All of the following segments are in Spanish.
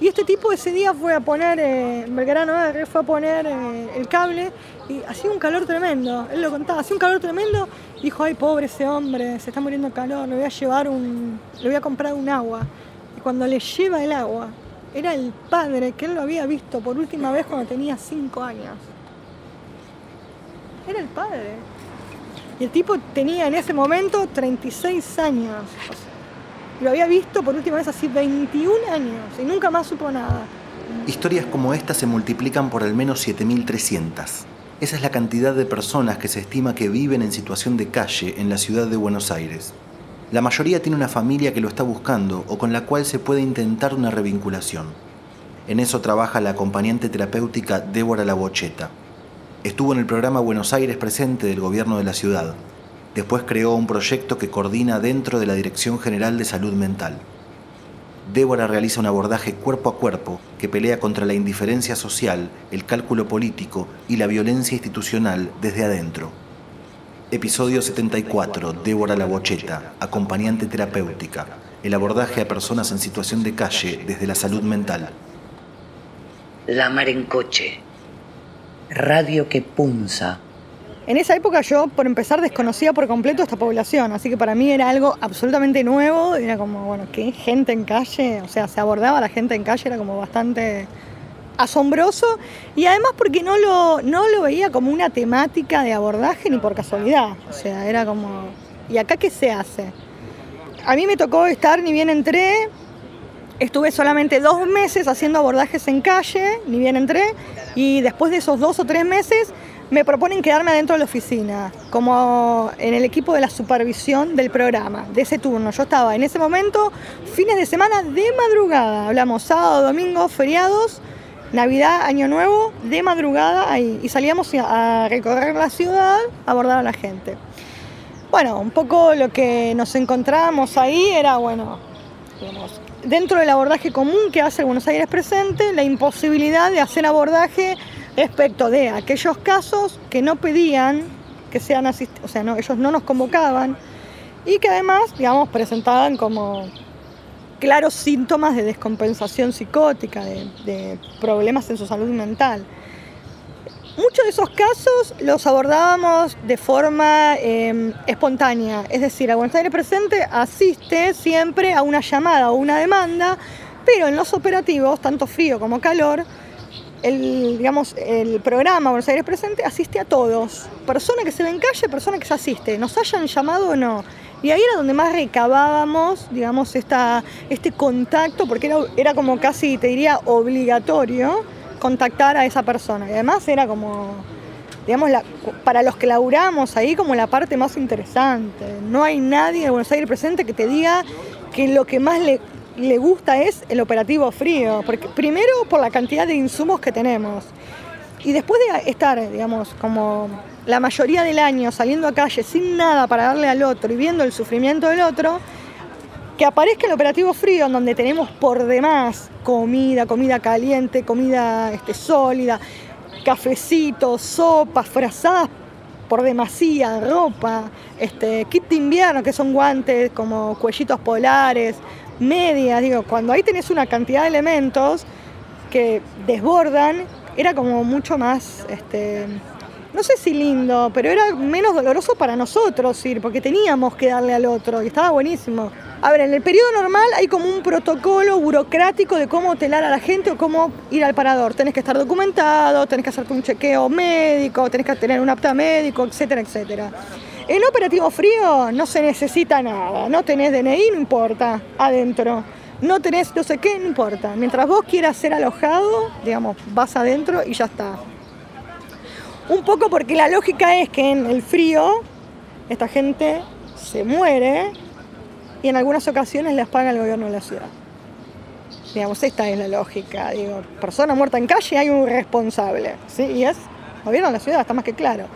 Y este tipo ese día fue a poner, eh, Belgrano fue a poner eh, el cable y hacía un calor tremendo. Él lo contaba, hacía un calor tremendo. Dijo, ay, pobre ese hombre, se está muriendo de calor, le voy a llevar un, le voy a comprar un agua. Y cuando le lleva el agua, era el padre que él lo había visto por última vez cuando tenía cinco años. Era el padre. Y el tipo tenía en ese momento 36 años. Lo había visto por última vez así 21 años y nunca más supo nada. Historias como esta se multiplican por al menos 7.300. Esa es la cantidad de personas que se estima que viven en situación de calle en la ciudad de Buenos Aires. La mayoría tiene una familia que lo está buscando o con la cual se puede intentar una revinculación. En eso trabaja la acompañante terapéutica Débora Labocheta. Estuvo en el programa Buenos Aires Presente del gobierno de la ciudad. Después creó un proyecto que coordina dentro de la Dirección General de Salud Mental. Débora realiza un abordaje cuerpo a cuerpo que pelea contra la indiferencia social, el cálculo político y la violencia institucional desde adentro. Episodio 74. Débora Labocheta, acompañante terapéutica. El abordaje a personas en situación de calle desde la salud mental. La mar en coche radio que punza. En esa época yo, por empezar, desconocía por completo esta población, así que para mí era algo absolutamente nuevo, era como, bueno, ¿qué gente en calle? O sea, se abordaba a la gente en calle, era como bastante asombroso y además porque no lo, no lo veía como una temática de abordaje ni por casualidad, o sea, era como, ¿y acá qué se hace? A mí me tocó estar, ni bien entré, Estuve solamente dos meses haciendo abordajes en calle, ni bien entré, y después de esos dos o tres meses me proponen quedarme adentro de la oficina, como en el equipo de la supervisión del programa, de ese turno. Yo estaba en ese momento, fines de semana de madrugada, hablamos sábado, domingo, feriados, Navidad, Año Nuevo, de madrugada ahí, y salíamos a recorrer la ciudad, a abordar a la gente. Bueno, un poco lo que nos encontramos ahí era, bueno, dentro del abordaje común que hace Buenos Aires Presente, la imposibilidad de hacer abordaje respecto de aquellos casos que no pedían que sean asistidos, o sea, no, ellos no nos convocaban y que además, digamos, presentaban como claros síntomas de descompensación psicótica, de problemas en su salud mental. Muchos de esos casos los abordábamos de forma em, espontánea, es decir, a Buenos Aires Presente asiste siempre a una llamada o una demanda, pero en los operativos, tanto frío como calor, el, digamos, el programa Buenos Aires Presente asiste a todos, persona que se ve en calle, persona que se asiste, nos hayan llamado o no. Y ahí era donde más recabábamos, digamos, esta, este contacto, porque era, era como casi, te diría, obligatorio contactar a esa persona. Y además era como, digamos, para los que laburamos ahí como la parte más interesante. No hay nadie en Buenos Aires presente que te diga que lo que más le, le gusta es el operativo frío. Porque primero por la cantidad de insumos que tenemos. Y después de estar, digamos, como la mayoría del año saliendo a calle sin nada para darle al otro y viendo el sufrimiento del otro, que aparezca el operativo frío, en donde tenemos por demás comida, comida caliente, comida este, sólida, cafecitos, sopas, frazadas por demasía, ropa, este, kit de invierno, que son guantes como cuellitos polares, medias, digo, cuando ahí tenés una cantidad de elementos que desbordan, era como mucho más, este, no sé si lindo, pero era menos doloroso para nosotros ir, porque teníamos que darle al otro y estaba buenísimo. A ver, en el periodo normal hay como un protocolo burocrático de cómo telar a la gente o cómo ir al parador. Tenés que estar documentado, tenés que hacerte un chequeo médico, tenés que tener un apta médico, etcétera, etcétera. En operativo frío no se necesita nada, no tenés DNI, no importa, adentro. No tenés no sé qué, no importa. Mientras vos quieras ser alojado, digamos, vas adentro y ya está. Un poco porque la lógica es que en el frío esta gente se muere y en algunas ocasiones las paga el gobierno de la ciudad. Digamos, esta es la lógica. Digo, persona muerta en calle hay un responsable, ¿sí? Y es el gobierno de la ciudad, está más que claro.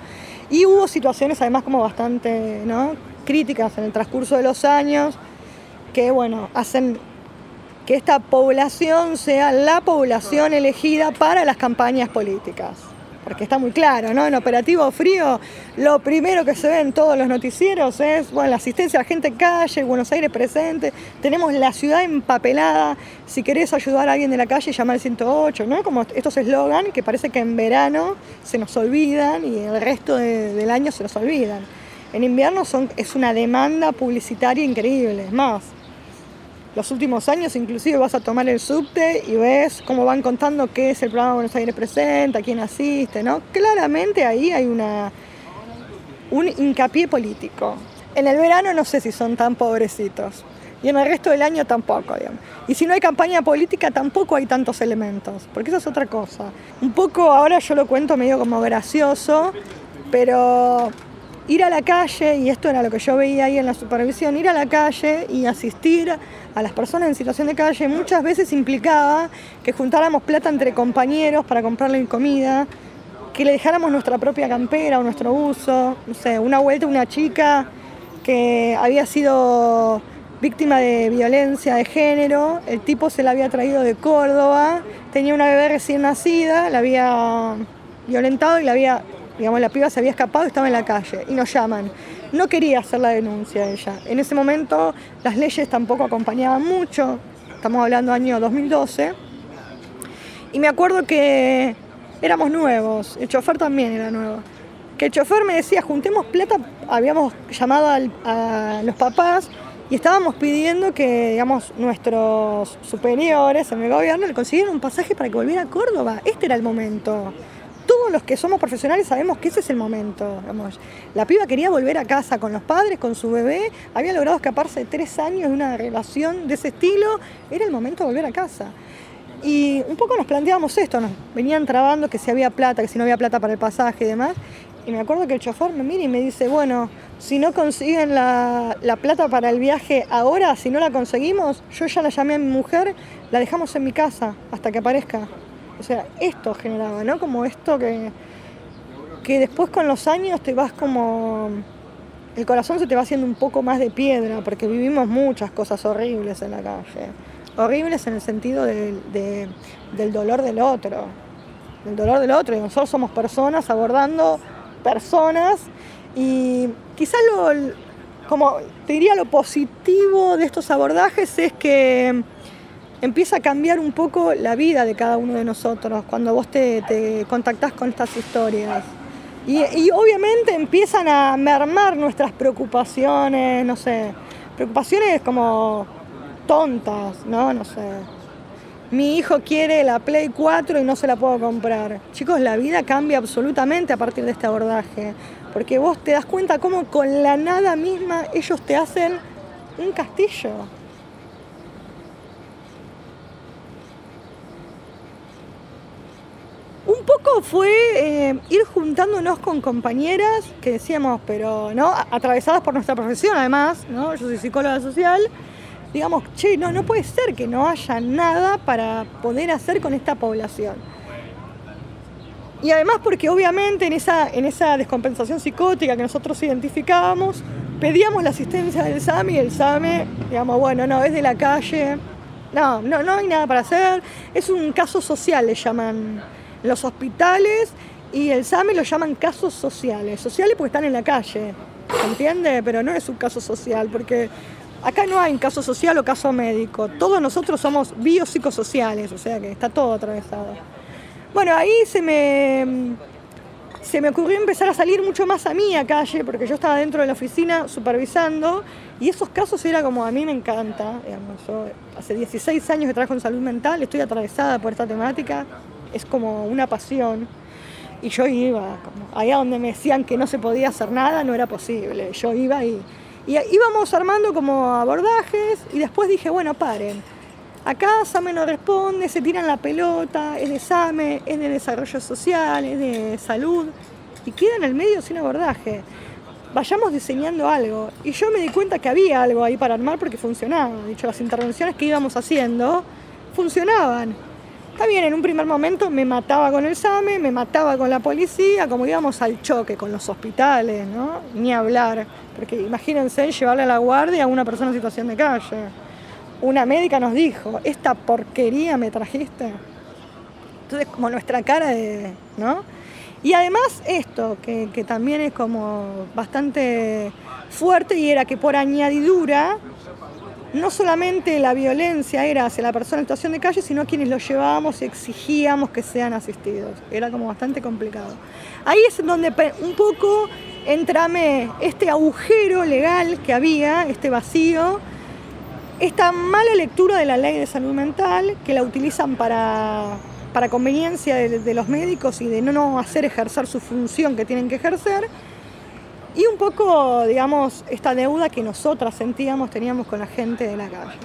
Y hubo situaciones además como bastante críticas en el transcurso de los años que, bueno, hacen que esta población sea la población elegida para las campañas políticas. Porque está muy claro, ¿no? En operativo frío, lo primero que se ve en todos los noticieros es, bueno, la asistencia a la gente en calle, Buenos Aires presente, tenemos la ciudad empapelada, si querés ayudar a alguien de la calle, llama al 108, ¿no? Como estos eslogan que parece que en verano se nos olvidan y el resto del año se nos olvidan. En invierno son, es una demanda publicitaria increíble, es más los últimos años, inclusive vas a tomar el subte y ves cómo van contando qué es el programa Buenos Aires Presenta, quién asiste, ¿no? Claramente ahí hay una, un hincapié político. En el verano no sé si son tan pobrecitos. Y en el resto del año tampoco, digamos. Y si no hay campaña política, tampoco hay tantos elementos, porque eso es otra cosa. Un poco ahora yo lo cuento medio como gracioso, pero ir a la calle, y esto era lo que yo veía ahí en la supervisión, ir a la calle y asistir a las personas en situación de calle muchas veces implicaba que juntáramos plata entre compañeros para comprarle comida, que le dejáramos nuestra propia campera o nuestro uso, no sé, una vuelta una chica que había sido víctima de violencia de género, el tipo se la había traído de Córdoba, tenía una bebé recién nacida, la había violentado y la había digamos, la piba se había escapado y estaba en la calle y nos llaman. No quería hacer la denuncia ella. En ese momento las leyes tampoco acompañaban mucho, estamos hablando año 2012, y me acuerdo que éramos nuevos, el chofer también era nuevo. Que el chofer me decía, juntemos plata, habíamos llamado a los papás y estábamos pidiendo que, digamos, nuestros superiores en el gobierno le consiguieran un pasaje para que volviera a Córdoba. Este era el momento los que somos profesionales sabemos que ese es el momento. La piba quería volver a casa con los padres, con su bebé, había logrado escaparse de tres años de una relación de ese estilo, era el momento de volver a casa. Y un poco nos planteábamos esto, nos venían trabando que si había plata, que si no había plata para el pasaje y demás. Y me acuerdo que el chofer me mira y me dice, bueno, si no consiguen la, la, plata para el viaje ahora, si no la conseguimos, yo ya la llamé a mi mujer, la dejamos en mi casa hasta que aparezca. O sea, esto generaba, ¿no? Como esto que, que después con los años te vas como... El corazón se te va haciendo un poco más de piedra porque vivimos muchas cosas horribles en la calle. Horribles en el sentido del, del dolor del otro. Del dolor del otro. Y nosotros somos personas abordando personas y quizás lo, como te diría lo positivo de estos abordajes es que empieza a cambiar un poco la vida de cada uno de nosotros cuando vos te, te contactás con estas historias. Y, y, obviamente empiezan a mermar nuestras preocupaciones, no sé, preocupaciones como tontas, ¿no? No sé. Mi hijo quiere la Play 4 y no se la puedo comprar. Chicos, la vida cambia absolutamente a partir de este abordaje, porque vos te das cuenta cómo con la nada misma ellos te hacen un castillo. Un poco fue eh, ir juntándonos con compañeras que decíamos, pero no, atravesadas por nuestra profesión además, ¿no? Yo soy psicóloga social. Digamos, che, no, no puede ser que no haya nada para poder hacer con esta población. Y además porque obviamente en esa, en esa descompensación psicótica que nosotros identificábamos, pedíamos la asistencia del SAMI y el SAME, digamos, bueno, no, es de la calle, no, no, no hay nada para hacer, es un caso social, le llaman los hospitales y el SAME lo llaman casos sociales. Sociales porque están en la calle, ¿entiende? Pero no es un caso social, porque acá no hay un caso social o caso médico. Todos nosotros somos biopsicosociales, o sea que está todo atravesado. Bueno, ahí se me, se me ocurrió empezar a salir mucho más a mí a calle, porque yo estaba dentro de la oficina supervisando, y esos casos era como a mí me encanta. Yo hace 16 años que trabajo en salud mental, estoy atravesada por esta temática es como una pasión. Y yo iba, como allá donde me decían que no se podía hacer nada, no era posible. Yo iba y, y íbamos armando como abordajes y después dije, bueno, paren. Acá SAME no responde, se tiran la pelota, es de SAME, es de desarrollo social, es de salud y queda en el medio sin abordaje. Vayamos diseñando algo. Y yo me di cuenta que había algo ahí para armar porque funcionaba. De hecho, las intervenciones que íbamos haciendo funcionaban. Está bien, en un primer momento me mataba con el SAME, me mataba con la policía, como íbamos al choque con los hospitales, ¿no? Ni hablar, porque imagínense llevarle a la guardia a una persona en situación de calle. Una médica nos dijo, esta porquería me trajiste. Entonces, como nuestra cara de, ¿no? Y además esto, que, que también es como bastante fuerte y era que por añadidura no solamente la violencia era hacia la persona en situación de calle, sino quienes lo llevábamos y exigíamos que sean asistidos. Era como bastante complicado. Ahí es donde un poco entrame este agujero legal que había, este vacío, esta mala lectura de la ley de salud mental, que la utilizan para, para conveniencia de, de los médicos y de no hacer ejercer su función que tienen que ejercer y un poco, digamos, esta deuda que nosotras sentíamos, teníamos con la gente de la calle.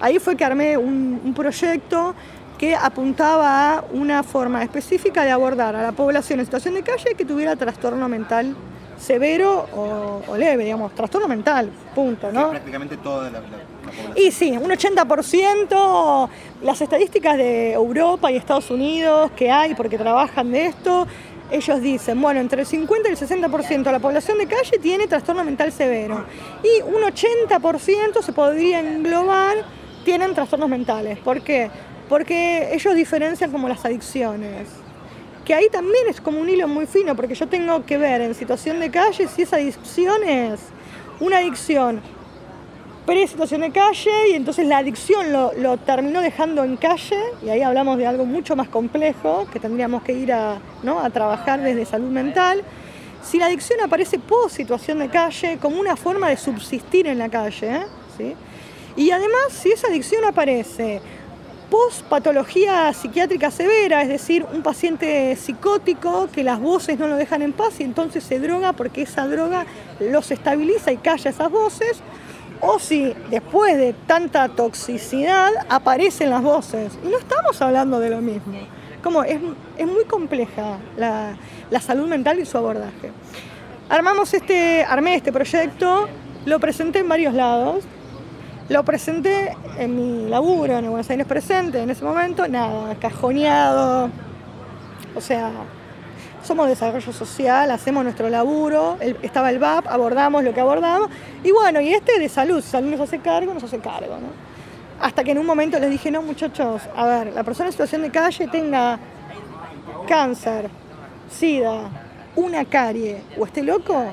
Ahí fue que armé un, proyecto que apuntaba a una forma específica de abordar a la población en situación de calle que tuviera trastorno mental severo o, leve, digamos, trastorno mental, punto, ¿no? prácticamente toda la, población. Y sí, un 80%, las estadísticas de Europa y Estados Unidos que hay porque trabajan de esto, ellos dicen, bueno, entre el 50 y el 60% de la población de calle tiene trastorno mental severo y un 80% se podría englobar tienen trastornos mentales. ¿Por qué? Porque ellos diferencian como las adicciones. Que ahí también es como un hilo muy fino, porque yo tengo que ver en situación de calle si esa adicción es una adicción pre-situación de calle y entonces la adicción lo, terminó dejando en calle y ahí hablamos de algo mucho más complejo que tendríamos que ir a, ¿no? a trabajar desde salud mental. Si la adicción aparece post situación de calle como una forma de subsistir en la calle, ¿eh? ¿sí? y además si esa adicción aparece post patología psiquiátrica severa, es decir, un paciente psicótico que las voces no lo dejan en paz y entonces se droga porque esa droga los estabiliza y calla esas voces, o si después de tanta toxicidad aparecen las voces. Y no estamos hablando de lo mismo. Como es, muy compleja la, salud mental y su abordaje. Armamos este, armé este proyecto, lo presenté en varios lados, lo presenté en mi laburo en Buenos Aires Presente en ese momento, nada, cajoneado, o sea, somos desarrollo social, hacemos nuestro laburo, estaba el VAP, abordamos lo que abordamos, y bueno, y este de salud, si salud nos hace cargo, nos hace cargo, ¿no? Hasta que en un momento les dije, no muchachos, a ver, la persona en situación de calle tenga cáncer, sida, una carie o esté loco,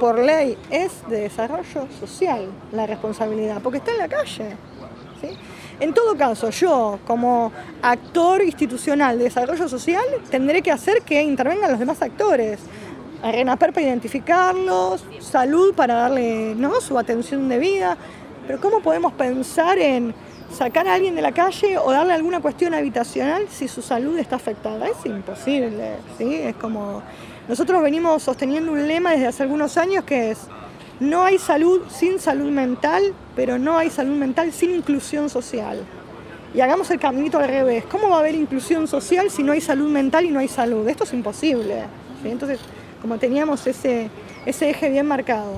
por ley es de desarrollo social la responsabilidad, porque está en la calle. ¿sí? En todo caso, yo como actor institucional de desarrollo social tendré que hacer que intervengan los demás actores. RENAPER para identificarlos, salud para darle ¿no? su atención debida. Pero ¿cómo podemos pensar en sacar a alguien de la calle o darle alguna cuestión habitacional si su salud está afectada? Es imposible, ¿sí? Es como... Nosotros venimos sosteniendo un lema desde hace algunos años que es no hay salud sin salud mental, pero no hay salud mental sin inclusión social. Y hagamos el caminito al revés. ¿Cómo va a haber inclusión social si no hay salud mental y no hay salud? Esto es imposible. Entonces, como teníamos ese, ese eje bien marcado.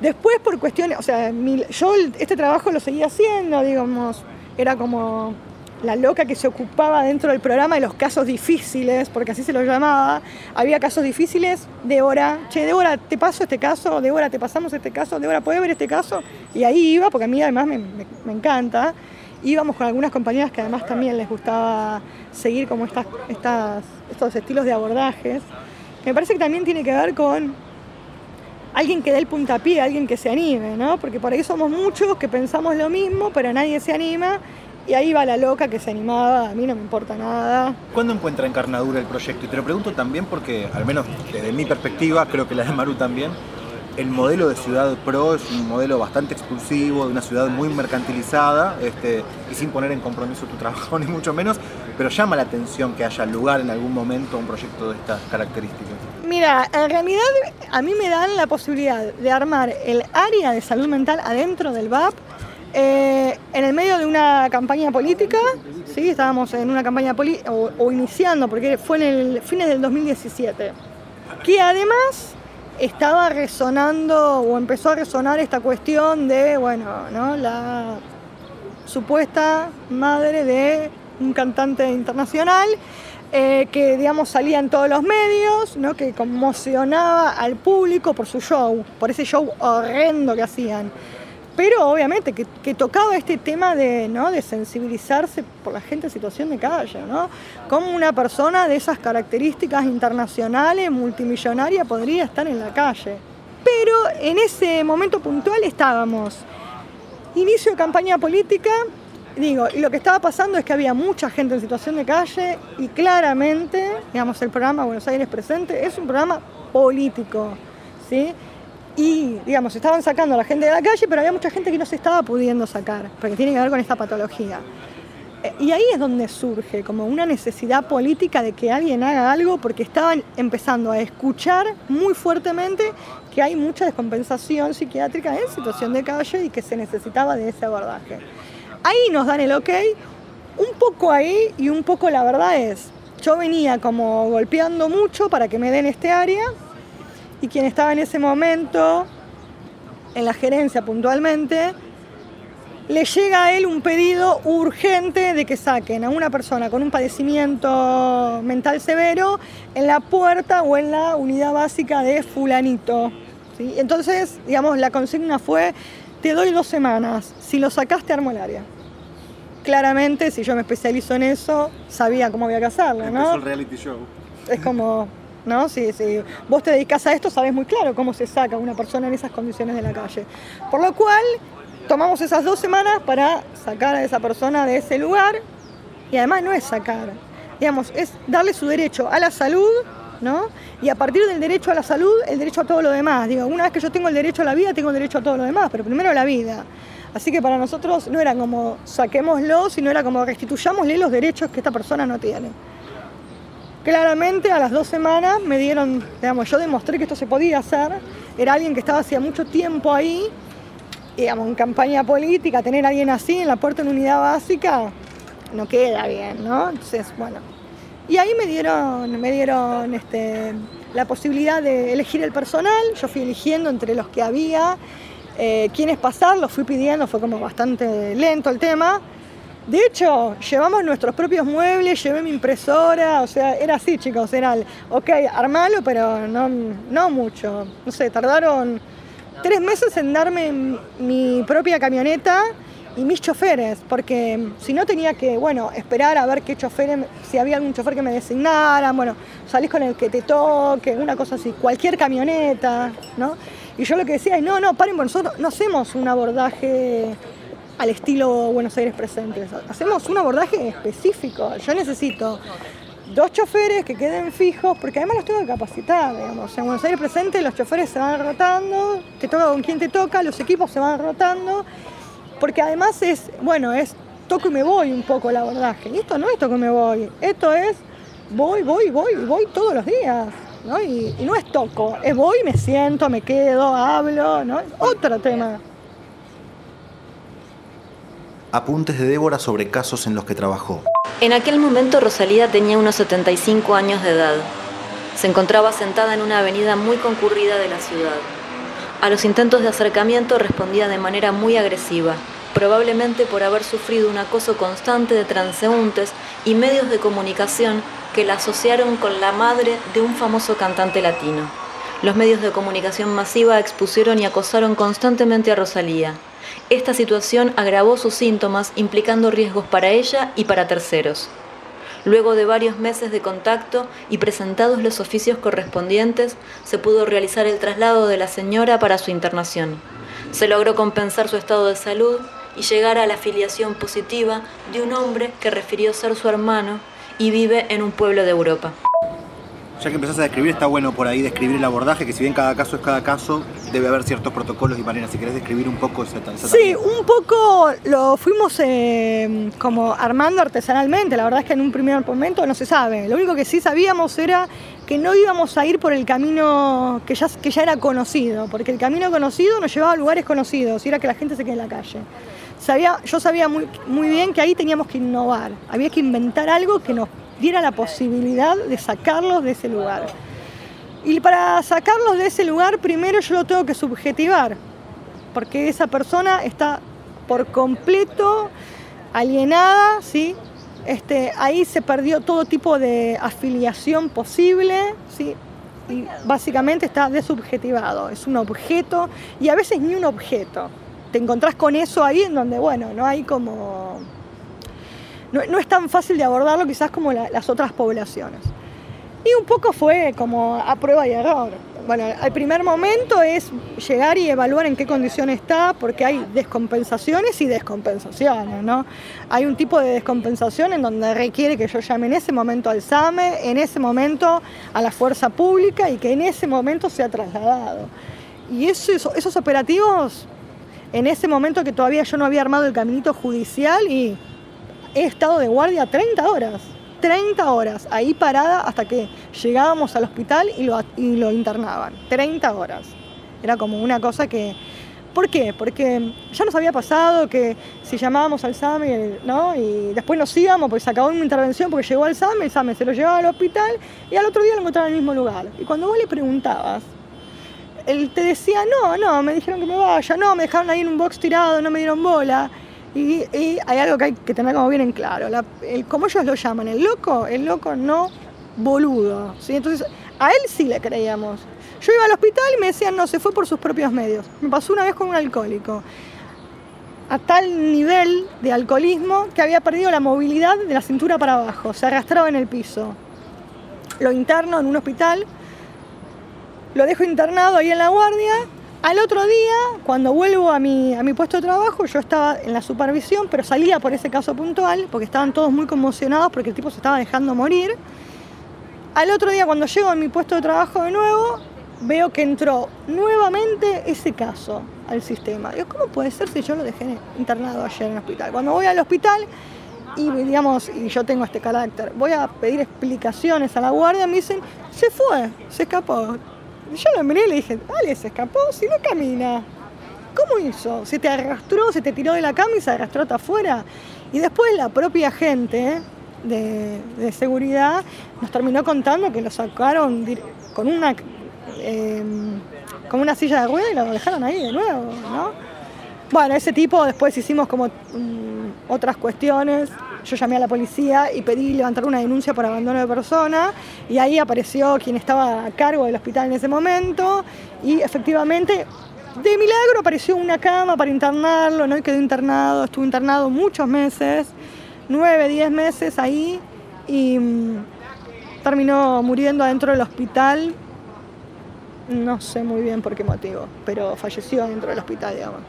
Después, por cuestiones, o sea, yo este trabajo lo seguía haciendo, digamos, era como la loca que se ocupaba dentro del programa de los casos difíciles, porque así se lo llamaba. Había casos difíciles, Débora, che, Débora, te paso este caso, Débora, te pasamos este caso, Débora, ¿puedes ver este caso? Y ahí iba, porque a mí además me, encanta. Íbamos con algunas compañeras que además también les gustaba seguir como estas, estas, estos estilos de abordajes. Me parece que también tiene que ver con alguien que dé el puntapié, alguien que se anime, ¿no? Porque por ahí somos muchos que pensamos lo mismo, pero nadie se anima y ahí va la loca que se animaba, a mí no me importa nada. ¿Cuándo encuentra encarnadura el proyecto? Y te lo pregunto también porque, al menos desde mi perspectiva, creo que la de Maru también, el modelo de ciudad pro es un modelo bastante exclusivo, de una ciudad muy mercantilizada este, y sin poner en compromiso tu trabajo ni mucho menos, pero llama la atención que haya lugar en algún momento a un proyecto de estas características. Mira, en realidad a mí me dan la posibilidad de armar el área de salud mental adentro del VAP eh, en el medio de una campaña política, ¿sí? estábamos en una campaña política, o, iniciando, porque fue en el fines del 2017, que además estaba resonando o empezó a resonar esta cuestión de, bueno, ¿no? la supuesta madre de un cantante internacional eh, que digamos salía en todos los medios, ¿no? que conmocionaba al público por su show, por ese show horrendo que hacían. Pero obviamente que, tocaba este tema de, ¿no? de sensibilizarse por la gente en situación de calle, ¿no? Cómo una persona de esas características internacionales, multimillonaria, podría estar en la calle. Pero en ese momento puntual estábamos. Inicio de campaña política, digo, y lo que estaba pasando es que había mucha gente en situación de calle y claramente, digamos, el programa Buenos Aires Presente es un programa político, ¿sí? Y, digamos, estaban sacando a la gente de la calle, pero había mucha gente que no se estaba pudiendo sacar, porque tiene que ver con esta patología. Eh, y ahí es donde surge como una necesidad política de que alguien haga algo, porque estaban empezando a escuchar muy fuertemente que hay mucha descompensación psiquiátrica en situación de calle y que se necesitaba de ese abordaje. Ahí nos dan el ok, un poco ahí y un poco la verdad es, yo venía como golpeando mucho para que me den este área, y quien estaba en ese momento en la gerencia puntualmente, le llega a él un pedido urgente de que saquen a una persona con un padecimiento mental severo en la puerta o en la unidad básica de fulanito. ¿sí? Entonces, digamos, la consigna fue, te doy dos semanas, si lo sacaste armo el área. Claramente, si yo me especializo en eso, sabía cómo había que hacerlo, ¿no? el reality show. Es como, ¿no? Si, si, vos te dedicas a esto, sabes muy claro cómo se saca una persona en esas condiciones de la calle. Por lo cual, tomamos esas dos semanas para sacar a esa persona de ese lugar y además no es sacar, digamos, es darle su derecho a la salud, ¿no? Y a partir del derecho a la salud, el derecho a todo lo demás. Digo, una vez que yo tengo el derecho a la vida, tengo el derecho a todo lo demás, pero primero la vida. Así que para nosotros no era como saquémoslo, sino era como restituyámosle los derechos que esta persona no tiene. Claramente a las dos semanas me dieron, digamos, yo demostré que esto se podía hacer. Era alguien que estaba hacía mucho tiempo ahí, digamos, en campaña política, tener a alguien así en la puerta una unidad básica no queda bien, ¿no? Entonces, bueno. Y ahí me dieron, me dieron este, la posibilidad de elegir el personal. Yo fui eligiendo entre los que había eh, quiénes pasar, los fui pidiendo, fue como bastante lento el tema. De hecho, llevamos nuestros propios muebles, llevé mi impresora, o sea, era así, chicos, era, el, ok, armalo, pero no, no mucho. No sé, tardaron tres meses en darme mi propia camioneta y mis choferes, porque si no tenía que, bueno, esperar a ver qué chofer, si había algún chofer que me designaran, bueno, salís con el que te toque, una cosa así, cualquier camioneta, ¿no? Y yo lo que decía es, no, no, paren, nosotros no hacemos un abordaje al estilo Buenos Aires Presentes. Hacemos un abordaje específico. Yo necesito dos choferes que queden fijos, porque además los tengo que capacitar, digamos. En Buenos Aires Presentes los choferes se van rotando, te toca con quien te toca, los equipos se van rotando, porque además es, bueno, es toco y me voy un poco el abordaje. Y esto no es toco y me voy, esto es voy, voy, voy, voy todos los días. ¿no? Y, no es toco, es voy, me siento, me quedo, hablo, ¿no? Otro tema. Apuntes de Débora sobre casos en los que trabajó. En aquel momento Rosalía tenía unos 75 años de edad. Se encontraba sentada en una avenida muy concurrida de la ciudad. A los intentos de acercamiento respondía de manera muy agresiva, probablemente por haber sufrido un acoso constante de transeúntes y medios de comunicación que la asociaron con la madre de un famoso cantante latino. Los medios de comunicación masiva expusieron y acosaron constantemente a Rosalía. Esta situación agravó sus síntomas, implicando riesgos para ella y para terceros. Luego de varios meses de contacto y presentados los oficios correspondientes, se pudo realizar el traslado de la señora para su internación. Se logró compensar su estado de salud y llegar a la afiliación positiva de un hombre que refirió ser su hermano y vive en un pueblo de Europa ya que empezás a describir, está bueno por ahí describir el abordaje, que si bien cada caso es cada caso, debe haber ciertos protocolos y maneras. Si querés describir un poco esa, esa Sí, un poco lo fuimos eh, como armando artesanalmente. La verdad es que en un primer momento no se sabe. Lo único que sí sabíamos era que no íbamos a ir por el camino que ya, que ya era conocido, porque el camino conocido nos llevaba a lugares conocidos y era que la gente se quede en la calle. Sabía, yo sabía muy, muy bien que ahí teníamos que innovar, había que inventar algo que nos diera la posibilidad de sacarlos de ese lugar. Y para sacarlos de ese lugar, primero yo lo tengo que subjetivar, porque esa persona está por completo alienada, ¿sí? Este, ahí se perdió todo tipo de afiliación posible, ¿sí? y básicamente está desubjetivado, es un objeto y a veces ni un objeto. te encontrás con eso ahí en donde, bueno, no hay como... No, es tan fácil de abordarlo quizás como la- las otras poblaciones. Y un poco fue como a prueba y error. Bueno, al primer momento es llegar y evaluar en qué condición está, porque hay descompensaciones y descompensaciones, ¿no? Hay un tipo de descompensación en donde requiere que yo llame en ese momento al SAME, en ese momento a la fuerza pública y que en ese momento sea trasladado. Y eso- esos operativos, en ese momento que todavía yo no había armado el caminito judicial y he estado de guardia 30 horas. 30 horas ahí parada hasta que llegábamos al hospital y lo, internaban. 30 horas. Era como una cosa que... ¿Por qué? Porque ya nos había pasado que si llamábamos al SAME, ¿no? Y después nos íbamos porque se acabó una intervención porque llegó al SAME, el SAME se lo llevaba al hospital y al otro día lo encontraba en el mismo lugar. Y cuando vos le preguntabas, él te decía, no, no, me dijeron que me vaya, no, me dejaron ahí en un box tirado, no me dieron bola. Y, hay algo que hay que tener como bien en claro. La- el, como ellos lo llaman, el loco, el loco no boludo. ¿sí? Entonces, a él sí le creíamos. Yo iba al hospital y me decían, no, se fue por sus propios medios. Me pasó una vez con un alcohólico. A tal nivel de alcoholismo que había perdido la movilidad de la cintura para abajo. Se arrastraba en el piso. Lo interno en un hospital lo dejo internado ahí en la guardia. Al otro día, cuando vuelvo a mi, a mi puesto de trabajo, yo estaba en la supervisión, pero salía por ese caso puntual, porque estaban todos muy conmocionados porque el tipo se estaba dejando morir. Al otro día, cuando llego a mi puesto de trabajo de nuevo, veo que entró nuevamente ese caso al sistema. Digo, ¿cómo puede ser si yo lo dejé internado ayer en el hospital? Cuando voy al hospital y digamos, y yo tengo este carácter, voy a pedir explicaciones a la guardia, me dicen, se fue, se escapó. Yo lo miré y le dije, dale, se escapó, si no camina. ¿Cómo hizo? ¿Se te arrastró, se te tiró de la cama y se arrastró hasta afuera? Y después la propia gente de, de seguridad nos terminó contando que lo sacaron con una, eh, una silla de rueda y lo dejaron ahí de nuevo, ¿no? Bueno, ese tipo después hicimos como mm, otras cuestiones. Yo llamé a la policía y pedí levantar una denuncia por abandono de persona y ahí apareció quien estaba a cargo del hospital en ese momento y efectivamente de milagro apareció una cama para internarlo, ¿no? Y quedó internado, estuvo internado muchos meses, nueve, diez meses ahí y mm, terminó muriendo adentro del hospital. No sé muy bien por qué motivo, pero falleció dentro del hospital, digamos.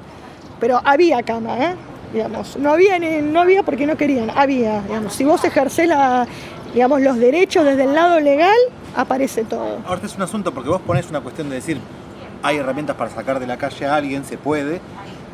Pero había cama, ¿eh? Digamos, no había, ni- no había porque no querían, había, digamos. Si vos ejercés la, digamos, los derechos desde el lado legal, aparece todo. Ahora es un asunto porque vos pones una cuestión de decir, hay herramientas para sacar de la calle a alguien, se puede,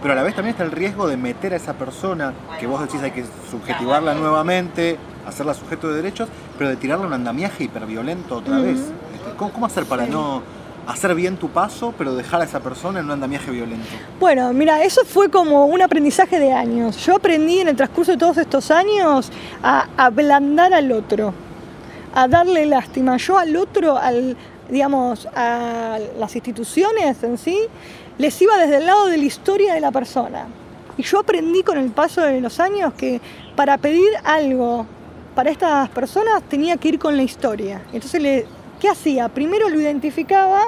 pero a la vez también está el riesgo de meter a esa persona que vos decís hay que subjetivarla nuevamente, hacerla sujeto de derechos, pero de tirarle un andamiaje hiperviolento otra vez. Este, ¿Cómo, cómo hacer para no hacer bien tu paso, pero dejar a esa persona en un andamiaje violento? Bueno, mira, eso fue como un aprendizaje de años. Yo aprendí en el transcurso de todos estos años a ablandar al otro, a darle lástima. Yo al otro, al, digamos, a las instituciones en sí, les iba desde el lado de la historia de la persona. Y yo aprendí con el paso de los años que para pedir algo para estas personas tenía que ir con la historia. Entonces, le, ¿qué hacía? Primero lo identificaba,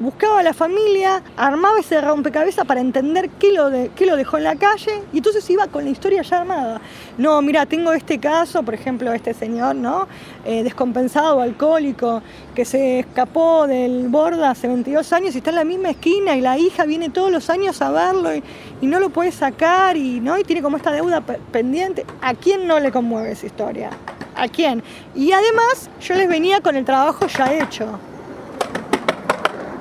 buscaba a la familia, armaba ese rompecabezas para entender qué lo, qué lo dejó en la calle y entonces iba con la historia ya armada. No, mira, tengo este caso, por ejemplo, este señor, ¿no? Eh, descompensado, alcohólico, que se escapó del Borda hace 22 años y está en la misma esquina y la hija viene todos los años a verlo y, y no lo puede sacar y, ¿no? y tiene como esta deuda pe- pendiente. ¿A quién no le conmueve esa historia? ¿A quién? Y además yo les venía con el trabajo ya hecho.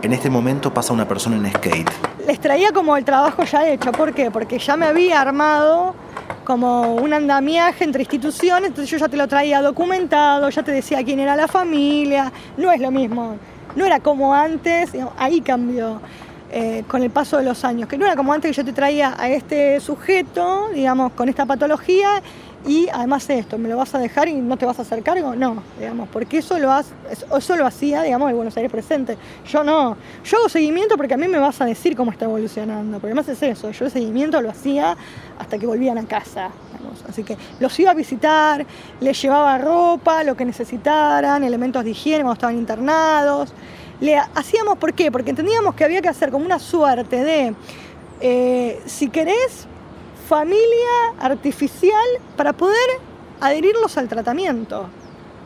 En este momento pasa una persona en skate. les traía como el trabajo ya hecho. ¿Por qué? Porque ya me había armado como un andamiaje entre instituciones, entonces yo ya te lo traía documentado, ya te decía quién era la familia, no es lo mismo, no era como antes, ahí cambió eh, con el paso de los años, que no era como antes que yo te traía a este sujeto, digamos, con esta patología y además esto, ¿me lo vas a dejar y no te vas a hacer cargo? No, digamos, porque eso lo, has- eso lo hacía, digamos, el Buenos Aires presente. Yo no. Yo hago seguimiento porque a mí me vas a decir cómo está evolucionando. Porque además es eso, yo el seguimiento lo hacía hasta que volvían a casa. Así que los iba a visitar, les llevaba ropa, lo que necesitaran, elementos de higiene cuando estaban internados. Le hacíamos, ¿por qué? Porque entendíamos que había que hacer como una suerte de eh, si querés, familia artificial para poder adherirlos al tratamiento.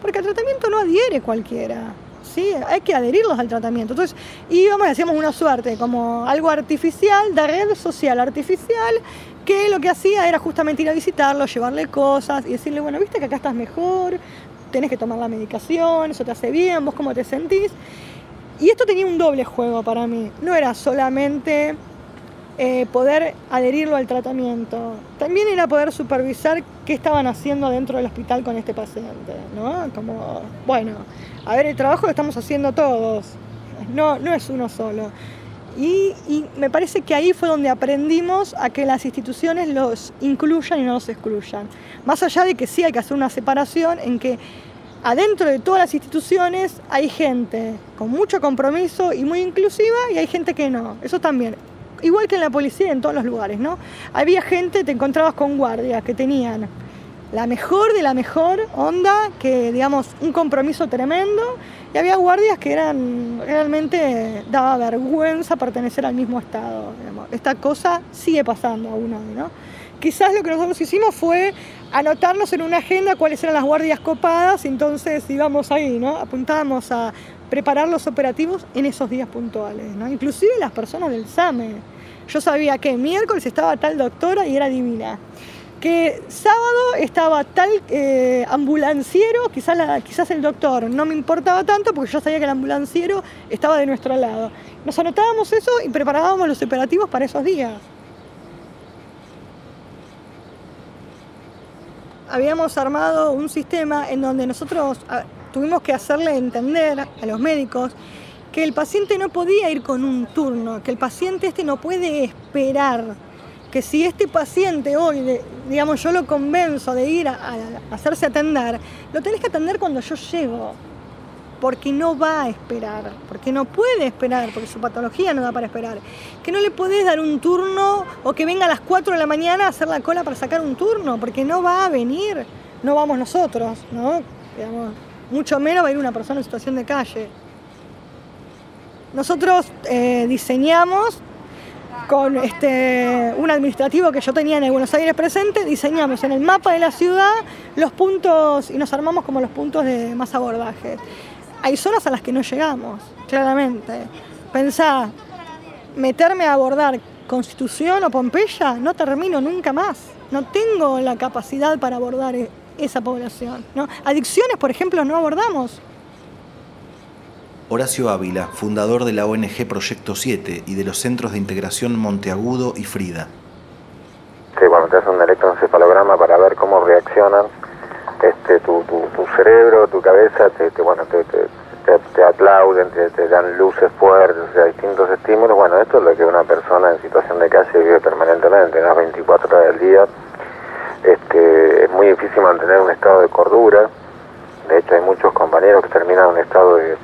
Porque al tratamiento no adhiere cualquiera. ¿sí? Hay que adherirlos al tratamiento. Entonces íbamos y hacíamos una suerte, como algo artificial, de red social artificial, que lo que hacía era justamente ir a visitarlo, llevarle cosas y decirle, bueno, viste que acá estás mejor, tenés que tomar la medicación, eso te hace bien, vos cómo te sentís. Y esto tenía un doble juego para mí. No era solamente eh, poder adherirlo al tratamiento. También era poder supervisar qué estaban haciendo dentro del hospital con este paciente, ¿no? Como, bueno, a ver, el trabajo lo estamos haciendo todos, no, no es uno solo. Y, y, me parece que ahí fue donde aprendimos a que las instituciones los incluyan y no los excluyan. Más allá de que sí hay que hacer una separación en que adentro de todas las instituciones hay gente con mucho compromiso y muy inclusiva y hay gente que no. Eso también igual que en la policía en todos los lugares, ¿no? Había gente, te encontrabas con guardias que tenían la mejor de la mejor onda, que digamos un compromiso tremendo, y había guardias que eran realmente daba vergüenza pertenecer al mismo estado. Esta cosa sigue pasando aún hoy, ¿no? Quizás lo que nosotros hicimos fue anotarnos en una agenda cuáles eran las guardias copadas, entonces íbamos ahí, ¿no? Apuntábamos a preparar los operativos en esos días puntuales, ¿no? Inclusive las personas del SAME. Yo sabía que miércoles estaba tal doctora y era divina. Que sábado estaba tal eh, ambulanciero, quizás, quizás el doctor no me importaba tanto porque yo sabía que el ambulanciero estaba de nuestro lado. Nos anotábamos eso y preparábamos los operativos para esos días. Habíamos armado un sistema en donde nosotros tuvimos que hacerle entender a los médicos que el paciente no podía ir con un turno, que el paciente este no puede esperar, que si este paciente hoy, digamos, yo lo convenzo de ir a, hacerse atender, lo tenés que atender cuando yo llego, porque no va a esperar, porque no puede esperar, porque su patología no da para esperar, que no le podés dar un turno o que venga a las 4 de la mañana a hacer la cola para sacar un turno, porque no va a venir, no vamos nosotros, ¿no? Digamos, mucho menos va a ir una persona en situación de calle. Nosotros eh, diseñamos con este, un administrativo que yo tenía en Buenos Aires presente, diseñamos en el mapa de la ciudad los puntos y nos armamos como los puntos de más abordaje. Hay zonas a las que no llegamos, claramente. Pensá, meterme a abordar Constitución o Pompeya, no termino nunca más. No tengo la capacidad para abordar esa población. ¿no? Adicciones, por ejemplo, no abordamos. Horacio Ávila, fundador de la ONG Proyecto 7 y de los centros de integración Monteagudo y Frida. Sí, bueno, te hacen un electroencefalograma para ver cómo reaccionan este, tu, cerebro, tu cabeza, te, bueno, te, aplauden, te, dan luces fuertes, o sea, distintos estímulos. Bueno, esto es lo que una persona en situación de calle vive permanentemente, las 24 horas del día, muy difícil mantener un estado de cordura. De hecho, hay muchos compañeros que terminan en un estado de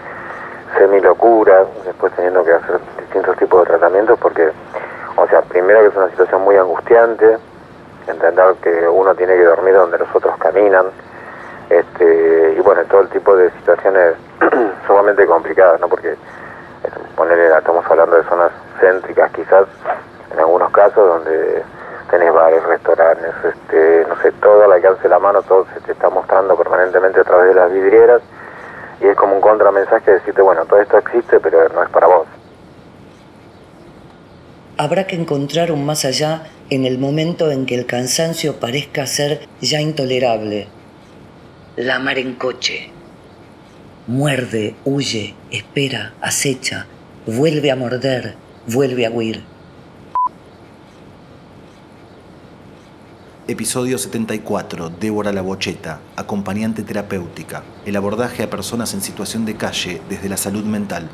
semi-locura, después teniendo que hacer distintos tipos de tratamientos, porque, o sea, primero que es una situación muy angustiante, entender que uno tiene que dormir donde los otros caminan, este, y bueno, todo el tipo de situaciones sumamente complicadas, ¿no? Porque, ponerle, estamos hablando de zonas céntricas quizás, en algunos casos donde tenés bares, restaurantes, este, no sé, todo al alcance de la mano, todo se te está mostrando permanentemente a través de las vidrieras y es como un contramensaje de decirte, bueno, todo esto existe, pero no es para vos. Habrá que encontrar un más allá en el momento en que el cansancio parezca ser ya intolerable. La mar en coche. Muerde, huye, espera, acecha, vuelve a morder, vuelve a huir. Episodio 74. Débora La Bocheta, acompañante terapéutica. El abordaje a personas en situación de calle desde la salud mental.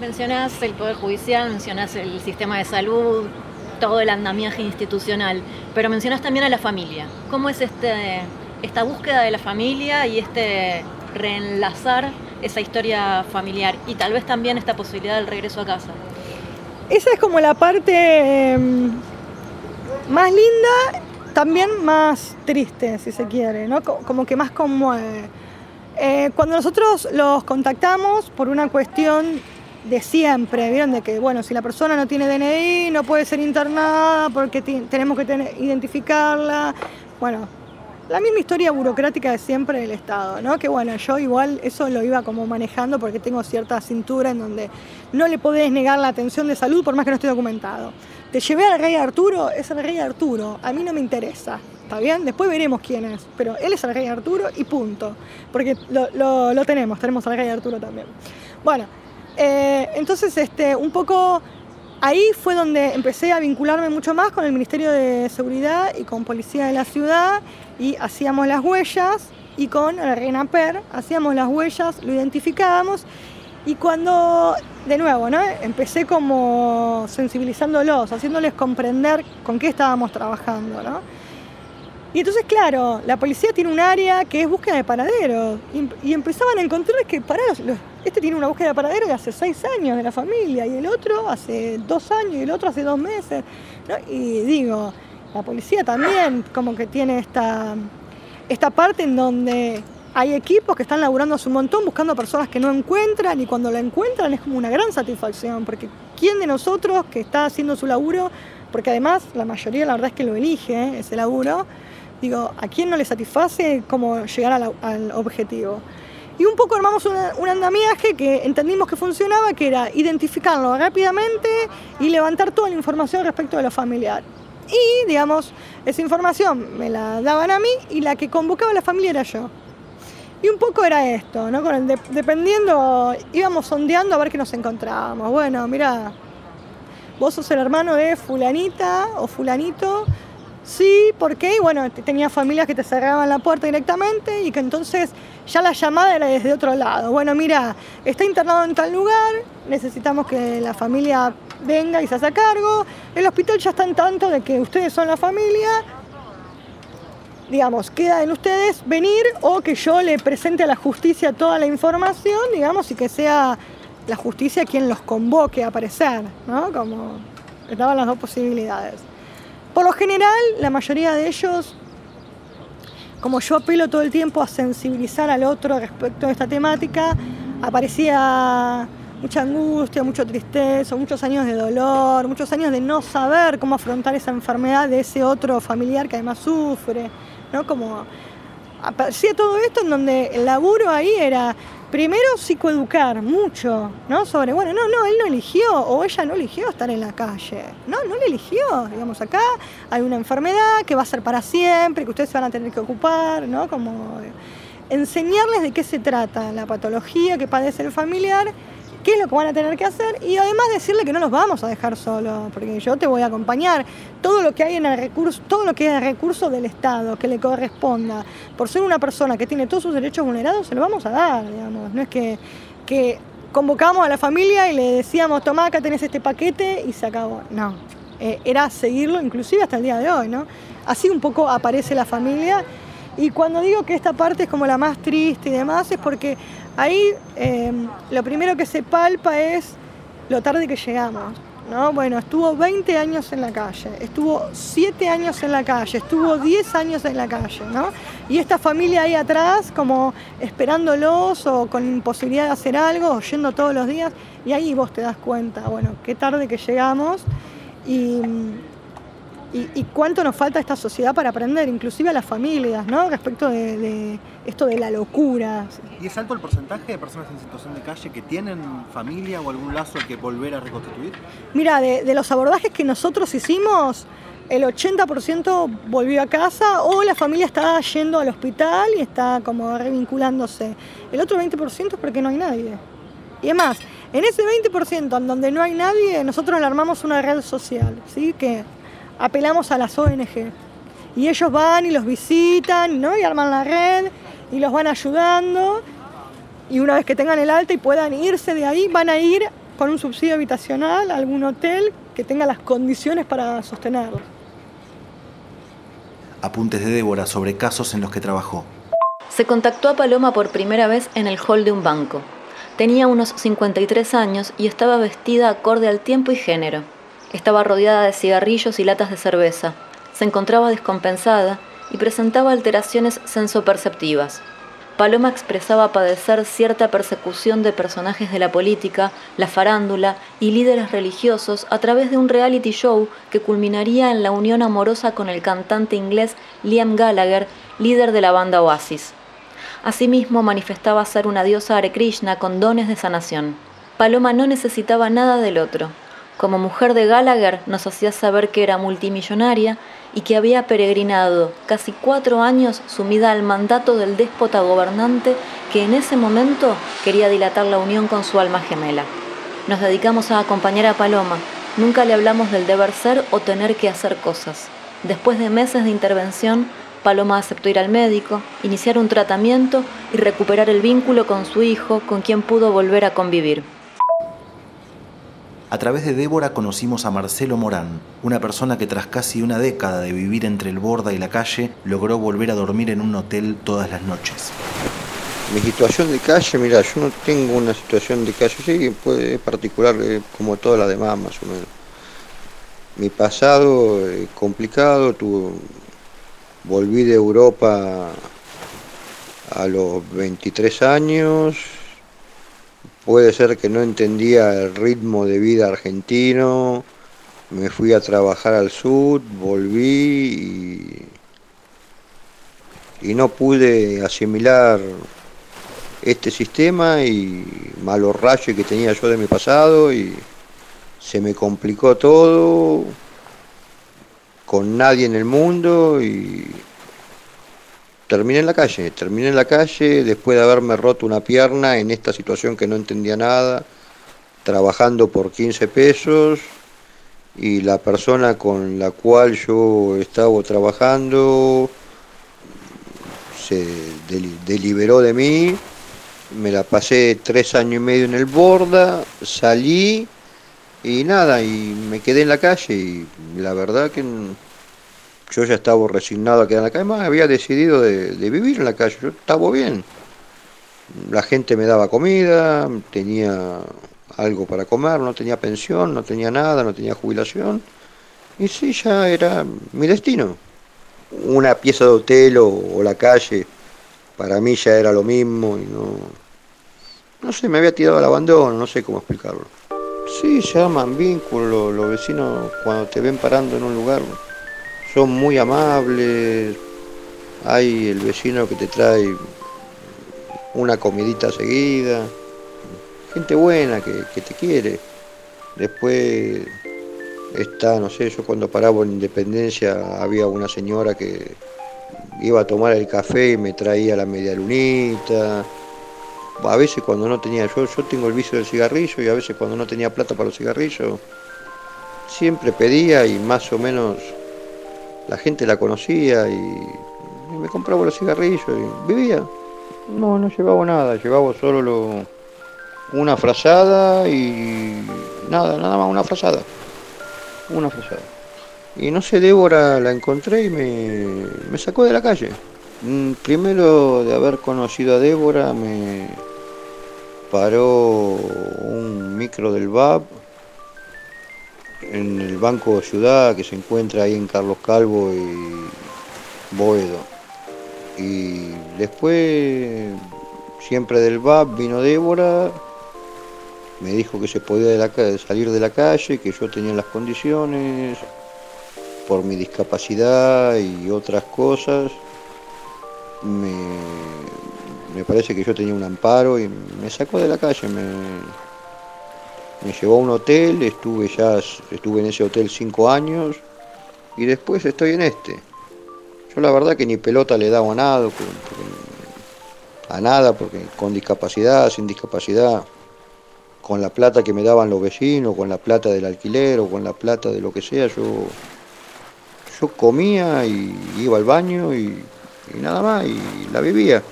Mencionás el Poder Judicial, mencionás el sistema de salud, todo el andamiaje institucional, pero mencionás también a la familia. ¿Cómo es este, esta búsqueda de la familia y este reenlazar esa historia familiar y tal vez también esta posibilidad del regreso a casa? Esa es como la parte... Em, más linda, también más triste, si se quiere, ¿no? Como que más conmueve. Eh, cuando nosotros los contactamos por una cuestión de siempre, ¿vieron? De que, bueno, si la persona no tiene DNI, no puede ser internada porque tenemos que identificarla. Bueno, la misma historia burocrática de siempre del Estado, ¿no? Que bueno, yo igual eso lo iba como manejando porque tengo cierta cintura en donde no le podés negar la atención de salud por más que no esté documentado. Te llevé al rey Arturo, es el rey Arturo, a mí no me interesa, ¿está bien? Después veremos quién es, pero él es el rey Arturo y punto, porque lo, lo tenemos, tenemos al rey Arturo también. Bueno, eh, entonces, este, un poco ahí fue donde empecé a vincularme mucho más con el Ministerio de Seguridad y con Policía de la Ciudad y hacíamos las huellas y con el RENAPER hacíamos las huellas, lo identificábamos y cuando, de nuevo, ¿no? empecé como sensibilizándolos, haciéndoles comprender con qué estábamos trabajando. ¿no? Y entonces, claro, la policía tiene un área que es búsqueda de paraderos. Y, empezaban a encontrar que parados, este tiene una búsqueda de paraderos de hace seis años de la familia, y el otro hace dos años, y el otro hace dos meses. Y digo, la policía también como que tiene esta, esta parte en donde hay equipos que están laburando hace un montón buscando personas que no encuentran y cuando la encuentran es como una gran satisfacción, porque ¿quién de nosotros que está haciendo su laburo, porque además la mayoría la verdad es que lo elige, ¿eh? ese laburo, Digo, ¿a quién no le satisface cómo llegar al, objetivo? Y un poco armamos un andamiaje que entendimos que funcionaba, que era identificarlo rápidamente y levantar toda la información respecto de lo familiar. Y, digamos, esa información me la daban a mí y la que convocaba a la familia era yo. Y un poco era esto, ¿no? Con el dependiendo, íbamos sondeando a ver qué nos encontrábamos. Bueno, mira, vos sos el hermano de fulanita o fulanito, Sí, ¿por qué? Bueno, tenía familias que te cerraban la puerta directamente y que entonces ya la llamada era desde otro lado. Bueno, mira, está internado en tal lugar, necesitamos que la familia venga y se haga cargo. El hospital ya está en tanto de que ustedes son la familia. Digamos, queda en ustedes venir o que yo le presente a la justicia toda la información, digamos, y que sea la justicia quien los convoque a aparecer, ¿no? Como estaban las dos posibilidades. Por lo general, la mayoría de ellos, como yo apelo todo el tiempo a sensibilizar al otro respecto a esta temática, aparecía mucha angustia, mucha tristeza, muchos años de dolor, muchos años de no saber cómo afrontar esa enfermedad de ese otro familiar que además sufre, ¿no? Como aparecía todo esto en donde el laburo ahí era primero psicoeducar mucho, ¿no? Sobre, bueno, no, no, él no eligió o ella no eligió estar en la calle. No, no le eligió. Digamos, acá hay una enfermedad que va a ser para siempre, que ustedes se van a tener que ocupar, ¿no? Como enseñarles de qué se trata la patología que padece el familiar qué es lo que van a tener que hacer y además decirle que no los vamos a dejar solos, porque yo te voy a acompañar. Todo lo que hay en el recurso, todo lo que es el recurso del Estado que le corresponda, por ser una persona que tiene todos sus derechos vulnerados, se lo vamos a dar, digamos. No es que, que convocamos a la familia y le decíamos, toma, acá tenés este paquete y se acabó. No, eh, era seguirlo inclusive hasta el día de hoy, ¿no? Así un poco aparece la familia. Y cuando digo que esta parte es como la más triste y demás, es porque Ahí em, lo primero que se palpa es lo tarde que llegamos. ¿no? Bueno, estuvo 20 años en la calle, estuvo 7 años en la calle, estuvo 10 años en la calle, ¿no? Y esta familia ahí atrás, como esperándolos o con imposibilidad de hacer algo, yendo todos los días, y ahí vos te das cuenta, bueno, qué tarde que llegamos y y, cuánto nos falta a esta sociedad para aprender, inclusive a las familias, ¿no? Respecto de, esto de la locura. ¿Y es alto el porcentaje de personas en situación de calle que tienen familia o algún lazo que volver a reconstituir? Mira, de, los abordajes que nosotros hicimos, el 80% volvió a casa o la familia está yendo al hospital y está como revinculándose. El otro 20% es porque no hay nadie. Y es más, en ese 20% en donde no hay nadie, nosotros le armamos una red social, ¿sí? Que apelamos a las ONG. Y ellos van y los visitan, ¿no? Y arman la red y los van ayudando. Y una vez que tengan el alta y puedan irse de ahí, van a ir con un subsidio habitacional a algún hotel que tenga las condiciones para sostenerlo. Apuntes de Débora sobre casos en los que trabajó. Se contactó a Paloma por primera vez en el hall de un banco. Tenía unos 53 años y estaba vestida acorde al tiempo y género. Estaba rodeada de cigarrillos y latas de cerveza. Se encontraba descompensada y presentaba alteraciones sensoperceptivas. Paloma expresaba padecer cierta persecución de personajes de la política, la farándula y líderes religiosos a través de un reality show que culminaría en la unión amorosa con el cantante inglés Liam Gallagher, líder de la banda Oasis. Asimismo, manifestaba ser una diosa Hare Krishna con dones de sanación. Paloma no necesitaba nada del otro. Como mujer de Gallagher nos hacía saber que era multimillonaria y que había peregrinado casi cuatro años sumida al mandato del déspota gobernante que en ese momento quería dilatar la unión con su alma gemela. Nos dedicamos a acompañar a Paloma. Nunca le hablamos del deber ser o tener que hacer cosas. Después de meses de intervención, Paloma aceptó ir al médico, iniciar un tratamiento y recuperar el vínculo con su hijo, con quien pudo volver a convivir. A través de Débora conocimos a Marcelo Morán, una persona que tras casi una década de vivir entre el Borda y la calle, logró volver a dormir en un hotel todas las noches. Mi situación de calle, mira, yo no tengo una situación de calle, sí, puede, es particular eh, como toda la demás más o menos. Mi pasado es complicado, tuve, volví de Europa a los 23 años, Puede ser que no entendía el ritmo de vida argentino, me fui a trabajar al sur, volví y, no pude asimilar este sistema y malos rayos que tenía yo de mi pasado y se me complicó todo con nadie en el mundo y terminé en la calle, terminé en la calle después de haberme roto una pierna en esta situación que no entendía nada, trabajando por 15 pesos y la persona con la cual yo estaba trabajando se deliberó de mí, me la pasé tres años y medio en el Borda, salí y nada, y me quedé en la calle y la verdad que yo ya estaba resignado a quedar en la calle, más había decidido de, vivir en la calle, yo estaba bien. La gente me daba comida, tenía algo para comer, no tenía pensión, no tenía nada, no tenía jubilación. Y sí, ya era mi destino. Una pieza de hotel o, la calle, para mí ya era lo mismo y no... No sé, me había tirado al abandono, no sé cómo explicarlo. Sí, llaman vínculos, los vecinos cuando te ven parando en un lugar son muy amables, hay el vecino que te trae una comidita seguida, gente buena que, te quiere. Después está, no sé, yo cuando paraba en Independencia había una señora que iba a tomar el café y me traía la media lunita. A veces cuando no tenía, yo, yo tengo el vicio del cigarrillo y a veces cuando no tenía plata para los cigarrillos, siempre pedía y más o menos la gente la conocía y, me compraba los cigarrillos y vivía. No, no llevaba nada, llevaba solo lo, una frazada y nada, nada más una frazada. Una frazada. Y no sé, Débora la encontré y me, me sacó de la calle. Mm, primero de haber conocido a Débora me paró un micro del VAP en el Banco Ciudad que se encuentra ahí en Carlos Calvo y Boedo. Y después, siempre del VAP, vino Débora, me dijo que se podía salir de la calle, que yo tenía las condiciones por mi discapacidad y otras cosas. Me, me parece que yo tenía un amparo y me sacó de la calle, me llevó a un hotel, estuve ya, estuve en ese hotel cinco años y después estoy en este. Yo la verdad que ni pelota le daba a nada, a nada, porque con discapacidad, sin discapacidad, con la plata que me daban los vecinos, con la plata del alquiler o con la plata de lo que sea, yo, yo comía y iba al baño y, y nada más, y la vivía.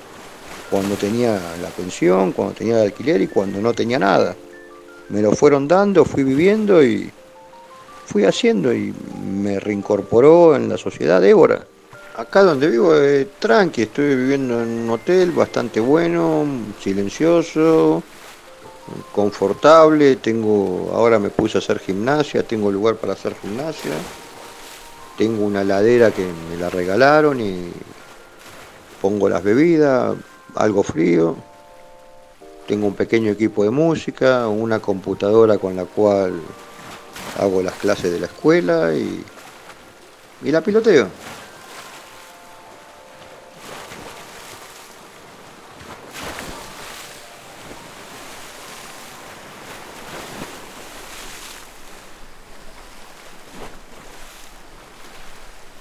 Cuando tenía la pensión, cuando tenía el alquiler y cuando no tenía nada me lo fueron dando, fui viviendo y fui haciendo y me reincorporó en la sociedad Débora. Acá donde vivo es tranqui, estoy viviendo en un hotel bastante bueno, silencioso, confortable, tengo, ahora me puse a hacer gimnasia, tengo lugar para hacer gimnasia, tengo una ladera que me la regalaron y pongo las bebidas, algo frío. Tengo un pequeño equipo de música, una computadora con la cual hago las clases de la escuela y, y la piloteo.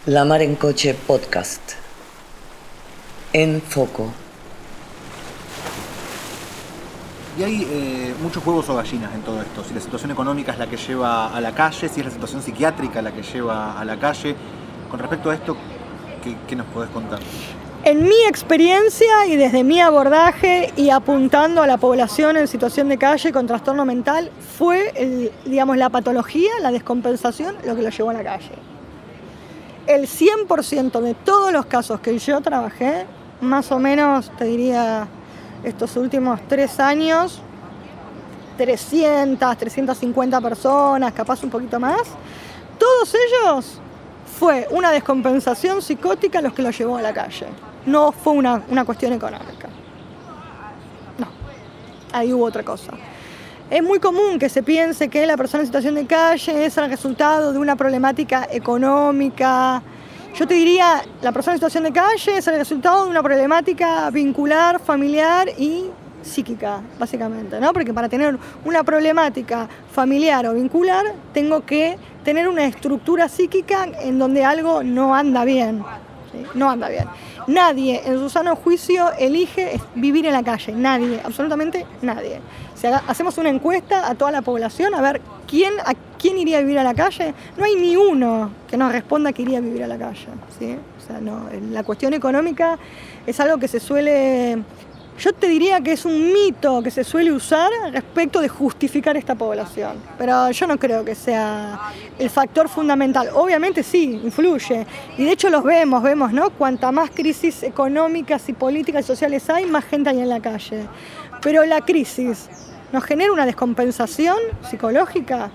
La Mar en Coche Podcast. En Foco. Hay eh, muchos huevos o gallinas en todo esto. Si la situación económica es la que lleva a la calle, si es la situación psiquiátrica la que lleva a la calle. Con respecto a esto, ¿qué, qué nos podés contar? En mi experiencia y desde mi abordaje y apuntando a la población en situación de calle con trastorno mental, fue el, digamos, la patología, la descompensación, lo que lo llevó a la calle. El 100% de todos los casos que yo trabajé, más o menos, te diría, estos últimos tres años, 300, 350 personas, capaz un poquito más, todos ellos fue una descompensación psicótica los que lo llevó a la calle. No fue una, una cuestión económica. No, ahí hubo otra cosa. Es muy común que se piense que la persona en situación de calle es el resultado de una problemática económica. Yo te diría, la persona en situación de calle es el resultado de una problemática vincular, familiar y psíquica, básicamente, ¿no? Porque para tener una problemática familiar o vincular, tengo que tener una estructura psíquica en donde algo no anda bien. No anda bien. Nadie en su sano juicio elige vivir en la calle, nadie, absolutamente nadie. Si haga- hacemos una encuesta a toda la población a ver quién, a quién iría a vivir a la calle, no hay ni uno que nos responda que iría a vivir a la calle. ¿sí? O sea, no, la cuestión económica es algo que se suele yo te diría que es un mito que se suele usar respecto de justificar esta población, pero yo no creo que sea el factor fundamental. Obviamente sí, influye, y de hecho los vemos, vemos, ¿no? Cuanta más crisis económicas y políticas y sociales hay, más gente hay en la calle. Pero la crisis nos genera una descompensación psicológica.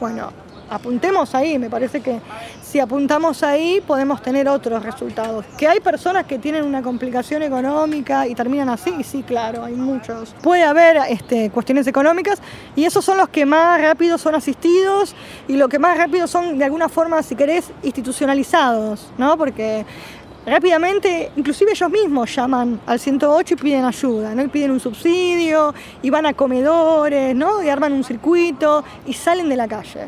Bueno, apuntemos ahí, me parece que si apuntamos ahí podemos tener otros resultados. Que hay personas que tienen una complicación económica y terminan así, sí, claro, hay muchos. Puede haber este, cuestiones económicas y esos son los que más rápido son asistidos y lo que más rápido son de alguna forma, si querés, institucionalizados, ¿no? Porque rápidamente, inclusive ellos mismos llaman al 108 y piden ayuda, ¿no? Y piden un subsidio, y van a comedores, ¿no? Y arman un circuito y salen de la calle.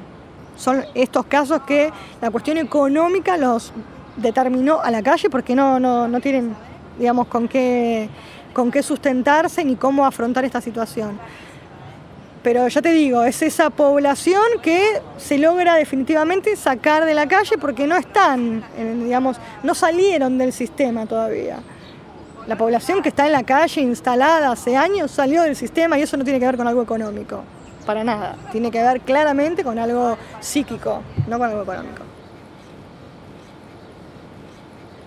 Son estos casos que la cuestión económica los determinó a la calle porque no, no, no tienen, digamos, con qué, con qué sustentarse ni cómo afrontar esta situación. Pero ya te digo, es esa población que se logra definitivamente sacar de la calle porque no están, eh, digamos, no salieron del sistema todavía. La población que está en la calle instalada hace años salió del sistema y eso no tiene que ver con algo económico, para nada. Tiene que ver claramente con algo psíquico, no con algo económico.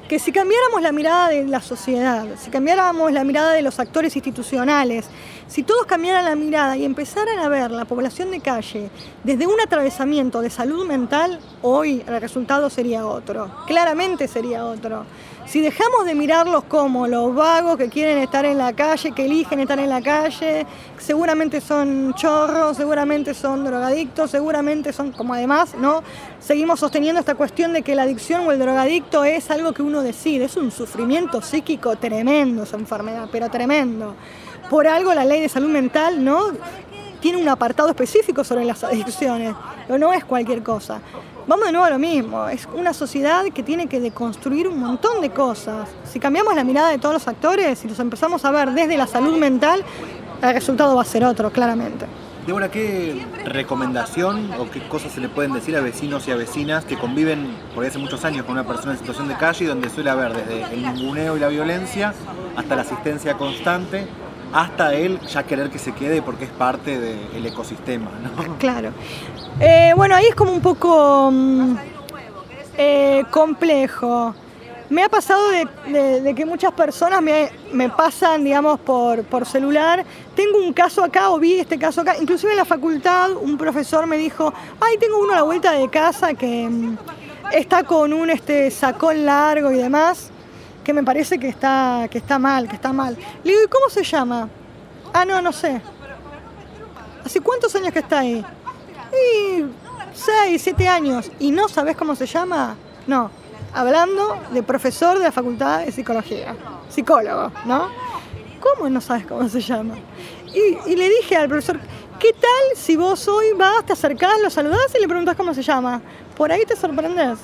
Que si cambiáramos la mirada de la sociedad, si cambiáramos la mirada de los actores institucionales, si todos cambiaran la mirada y empezaran a ver la población de calle desde un atravesamiento de salud mental, hoy el resultado sería otro, claramente sería otro. Si dejamos de mirarlos como los vagos que quieren estar en la calle, que eligen estar en la calle, seguramente son chorros, seguramente son drogadictos, seguramente son, como además, ¿no? Seguimos sosteniendo esta cuestión de que la adicción o el drogadicto es algo que uno decide, es un sufrimiento psíquico tremendo esa enfermedad, pero tremendo. Por algo la ley de salud mental, ¿no? Tiene un apartado específico sobre las adicciones, pero no es cualquier cosa. Vamos de nuevo a lo mismo, es una sociedad que tiene que deconstruir un montón de cosas. Si cambiamos la mirada de todos los actores y los empezamos a ver desde la salud mental, el resultado va a ser otro, claramente. Débora, ¿qué recomendación o qué cosas se le pueden decir a vecinos y a vecinas que conviven por hace muchos años con una persona en situación de calle y donde suele haber desde el ninguneo y la violencia hasta la asistencia constante, hasta el ya querer que se quede porque es parte del ecosistema, ¿no? Claro. Eh, bueno, ahí es como un poco mm, eh, complejo. Me ha pasado de que muchas personas me, me pasan, digamos, por, por celular. Tengo un caso acá, o vi este caso acá. Inclusive en la facultad un profesor me dijo, ay, tengo uno a la vuelta de casa que mm, está con un este, sacón largo y demás. Que me parece que está, que está mal, que está mal. Le digo, ¿y cómo se llama? Ah, no, no sé. ¿Hace cuántos años que está ahí? Y seis, siete años. ¿Y no sabes cómo se llama? No. Hablando de profesor de la Facultad de Psicología. Psicólogo, ¿no? ¿Cómo no sabes cómo se llama? Y, y le dije al profesor, ¿qué tal si vos hoy vas, te acercás, lo saludás y le preguntás cómo se llama? Por ahí te sorprendes.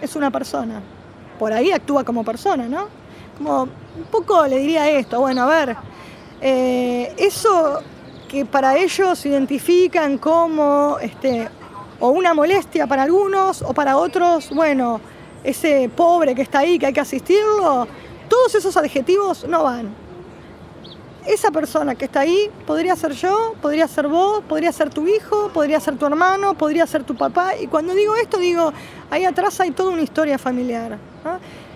Es una persona. Por ahí actúa como persona, ¿no? Como un poco le diría esto, bueno, a ver, eh, eso que para ellos identifican como este, o una molestia para algunos o para otros, bueno, ese pobre que está ahí, que hay que asistirlo, todos esos adjetivos no van. Esa persona que está ahí podría ser yo, podría ser vos, podría ser tu hijo, podría ser tu hermano, podría ser tu papá. Y cuando digo esto, digo, ahí atrás hay toda una historia familiar.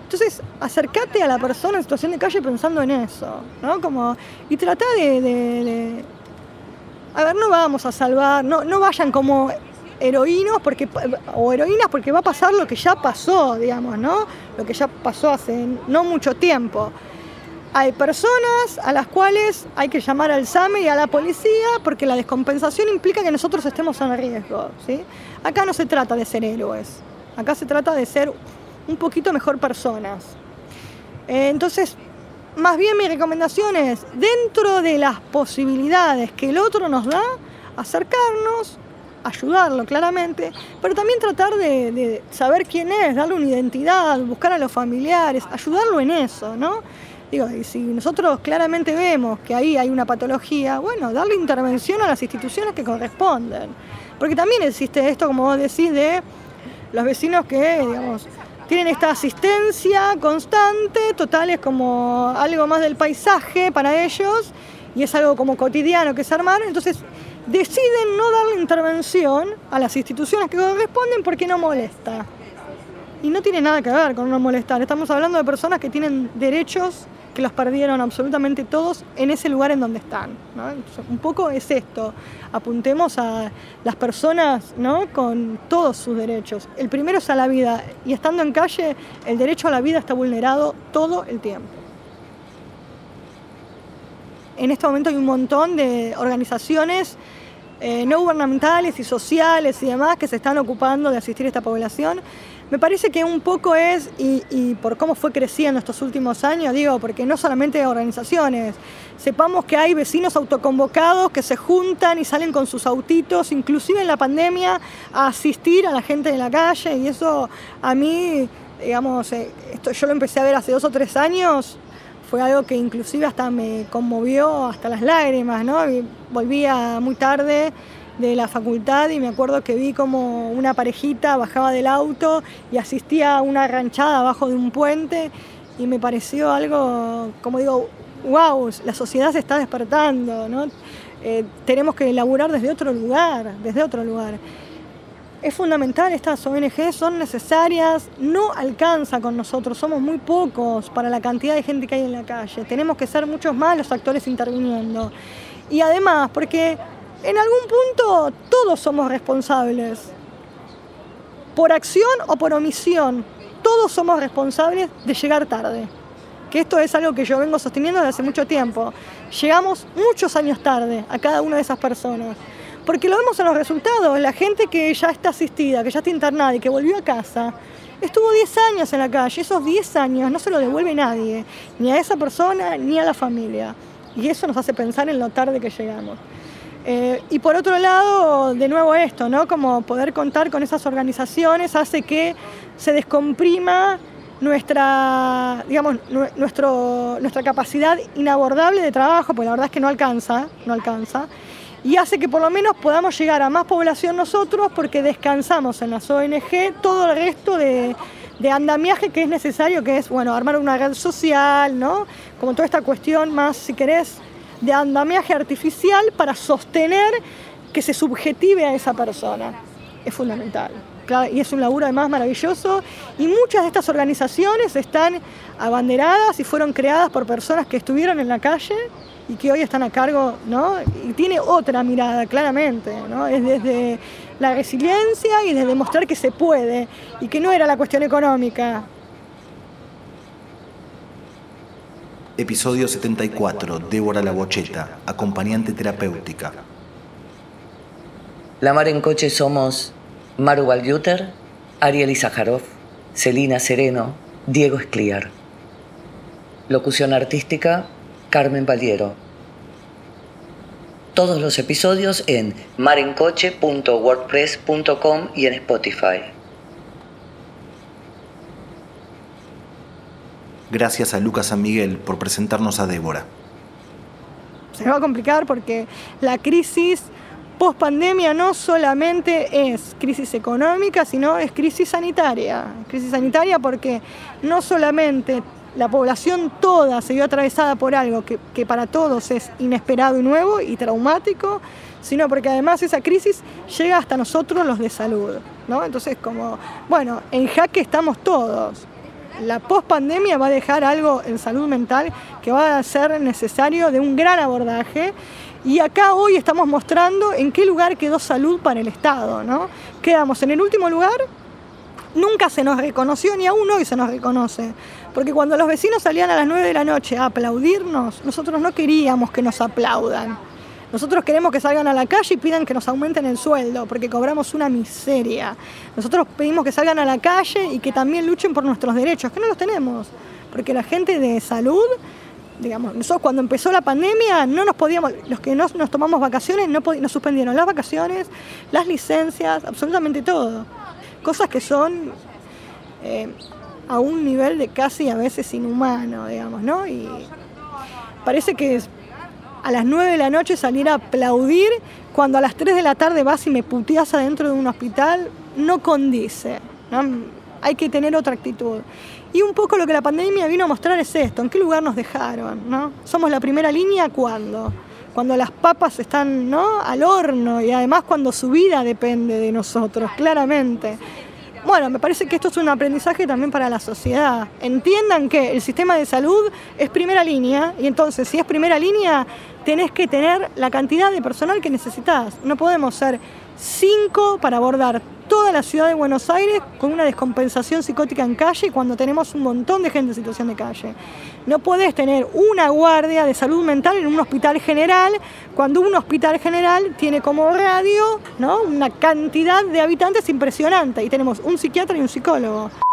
Entonces, acércate a la persona en situación de calle pensando en eso, ¿no? Como, y trata de, de, A ver, no vamos a salvar, no, no vayan como heroínos porque, o heroínas porque va a pasar lo que ya pasó, digamos, ¿no? Lo que ya pasó hace no mucho tiempo. Hay personas a las cuales hay que llamar al SAME y a la policía porque la descompensación implica que nosotros estemos en riesgo. ¿sí? Acá no se trata de ser héroes, acá se trata de ser un poquito mejor personas. Eh, entonces, más bien mi recomendación es, dentro de las posibilidades que el otro nos da, acercarnos, ayudarlo claramente, pero también tratar de, de saber quién es, darle una identidad, buscar a los familiares, ayudarlo en eso, ¿no? Y si nosotros claramente vemos que ahí hay una patología, bueno, darle intervención a las instituciones que corresponden. Porque también existe esto, como vos decís, de los vecinos que, digamos, tienen esta asistencia constante, total es como algo más del paisaje para ellos y es algo como cotidiano que es armar, entonces deciden no darle intervención a las instituciones que corresponden porque no molesta. Y no tiene nada que ver con no molestar, estamos hablando de personas que tienen derechos que los perdieron absolutamente todos en ese lugar en donde están. Un poco es esto, apuntemos a las personas ¿no? con todos sus derechos. El primero es a la vida y estando en calle el derecho a la vida está vulnerado todo el tiempo. En este momento hay un montón de organizaciones eh, no gubernamentales y sociales y demás que se están ocupando de asistir a esta población me parece que un poco es, y, por cómo fue creciendo estos últimos años, digo, porque no solamente organizaciones, sepamos que hay vecinos autoconvocados que se juntan y salen con sus autitos, inclusive en la pandemia, a asistir a la gente de la calle, y eso a mí, digamos, eh, esto yo lo empecé a ver hace dos o tres años, fue algo que inclusive hasta me conmovió hasta las lágrimas, ¿no? volvía muy tarde de la facultad y me acuerdo que vi como una parejita bajaba del auto y asistía a una ranchada abajo de un puente y me pareció algo, como digo, wow, la sociedad se está despertando, ¿no? Eh, tenemos que elaborar desde otro lugar, desde otro lugar. Es fundamental, estas ONG son necesarias, no alcanza con nosotros, somos muy pocos para la cantidad de gente que hay en la calle, tenemos que ser muchos más los actores interviniendo. Y además, porque en algún punto todos somos responsables. Por acción o por omisión, todos somos responsables de llegar tarde. Que esto es algo que yo vengo sosteniendo desde hace mucho tiempo. Llegamos muchos años tarde a cada una de esas personas. Porque lo vemos en los resultados. La gente que ya está asistida, que ya está internada y que volvió a casa, estuvo 10 años en la calle. Esos 10 años no se lo devuelve nadie, ni a esa persona ni a la familia. Y eso nos hace pensar en lo tarde que llegamos. Eh, y por otro lado, de nuevo esto, ¿no? Como poder contar con esas organizaciones hace que se descomprima nuestra, digamos, nuestro, nuestra capacidad inabordable de trabajo, porque la verdad es que no alcanza, no alcanza, y hace que por lo menos podamos llegar a más población nosotros porque descansamos en las ONG todo el resto de, de andamiaje que es necesario, que es, bueno, armar una red social, ¿no? Como toda esta cuestión más, si querés, de andamiaje artificial para sostener que se subjetive a esa persona. Es fundamental. y es un laburo además maravilloso. Y muchas de estas organizaciones están abanderadas y fueron creadas por personas que estuvieron en la calle y que hoy están a cargo, ¿no? Y tiene otra mirada, claramente, ¿no? Es desde la resiliencia y desde mostrar que se puede y que no era la cuestión económica, Episodio 74, Débora La Bocheta, acompañante terapéutica. La Mar en Coche somos Maru Valjuter, Ariel Izajarov, Celina Sereno, Diego Escliar. Locución artística, Carmen Valiero. Todos los episodios en marencoche.wordpress.com y en Spotify. Gracias a Lucas San Miguel por presentarnos a Débora. Se va a complicar porque la crisis post pandemia no solamente es crisis económica, sino es crisis sanitaria. Crisis sanitaria porque no solamente la población toda se vio atravesada por algo que, que, para todos es inesperado y nuevo y traumático, sino porque además esa crisis llega hasta nosotros los de salud. ¿no? Entonces, como, bueno, en jaque estamos todos. La pospandemia va a dejar algo en salud mental que va a ser necesario de un gran abordaje. Y acá hoy estamos mostrando en qué lugar quedó salud para el Estado. ¿no? Quedamos en el último lugar, nunca se nos reconoció, ni aún hoy se nos reconoce. Porque cuando los vecinos salían a las 9 de la noche a aplaudirnos, nosotros no queríamos que nos aplaudan. Nosotros queremos que salgan a la calle y pidan que nos aumenten el sueldo, porque cobramos una miseria. Nosotros pedimos que salgan a la calle y que también luchen por nuestros derechos, que no los tenemos. Porque la gente de salud, digamos, nosotros cuando empezó la pandemia no nos podíamos, los que no nos tomamos vacaciones, no nos suspendieron las vacaciones, las licencias, absolutamente todo. Cosas que son eh, a un nivel de casi a veces inhumano, digamos, ¿no? Y parece que a las 9 de la noche salir a aplaudir cuando a las 3 de la tarde vas y me puteas adentro de un hospital, no condice. ¿no? Hay que tener otra actitud. Y un poco lo que la pandemia vino a mostrar es esto, ¿en qué lugar nos dejaron? ¿no? ¿Somos la primera línea cuándo? Cuando las papas están ¿no? al horno y además cuando su vida depende de nosotros, claramente. Bueno, me parece que esto es un aprendizaje también para la sociedad. Entiendan que el sistema de salud es primera línea y entonces si es primera línea tenés que tener la cantidad de personal que necesitas. No podemos ser cinco para abordar toda la ciudad de Buenos Aires con una descompensación psicótica en calle cuando tenemos un montón de gente en situación de calle. No podés tener una guardia de salud mental en un hospital general cuando un hospital general tiene como radio ¿no? una cantidad de habitantes impresionante y tenemos un psiquiatra y un psicólogo.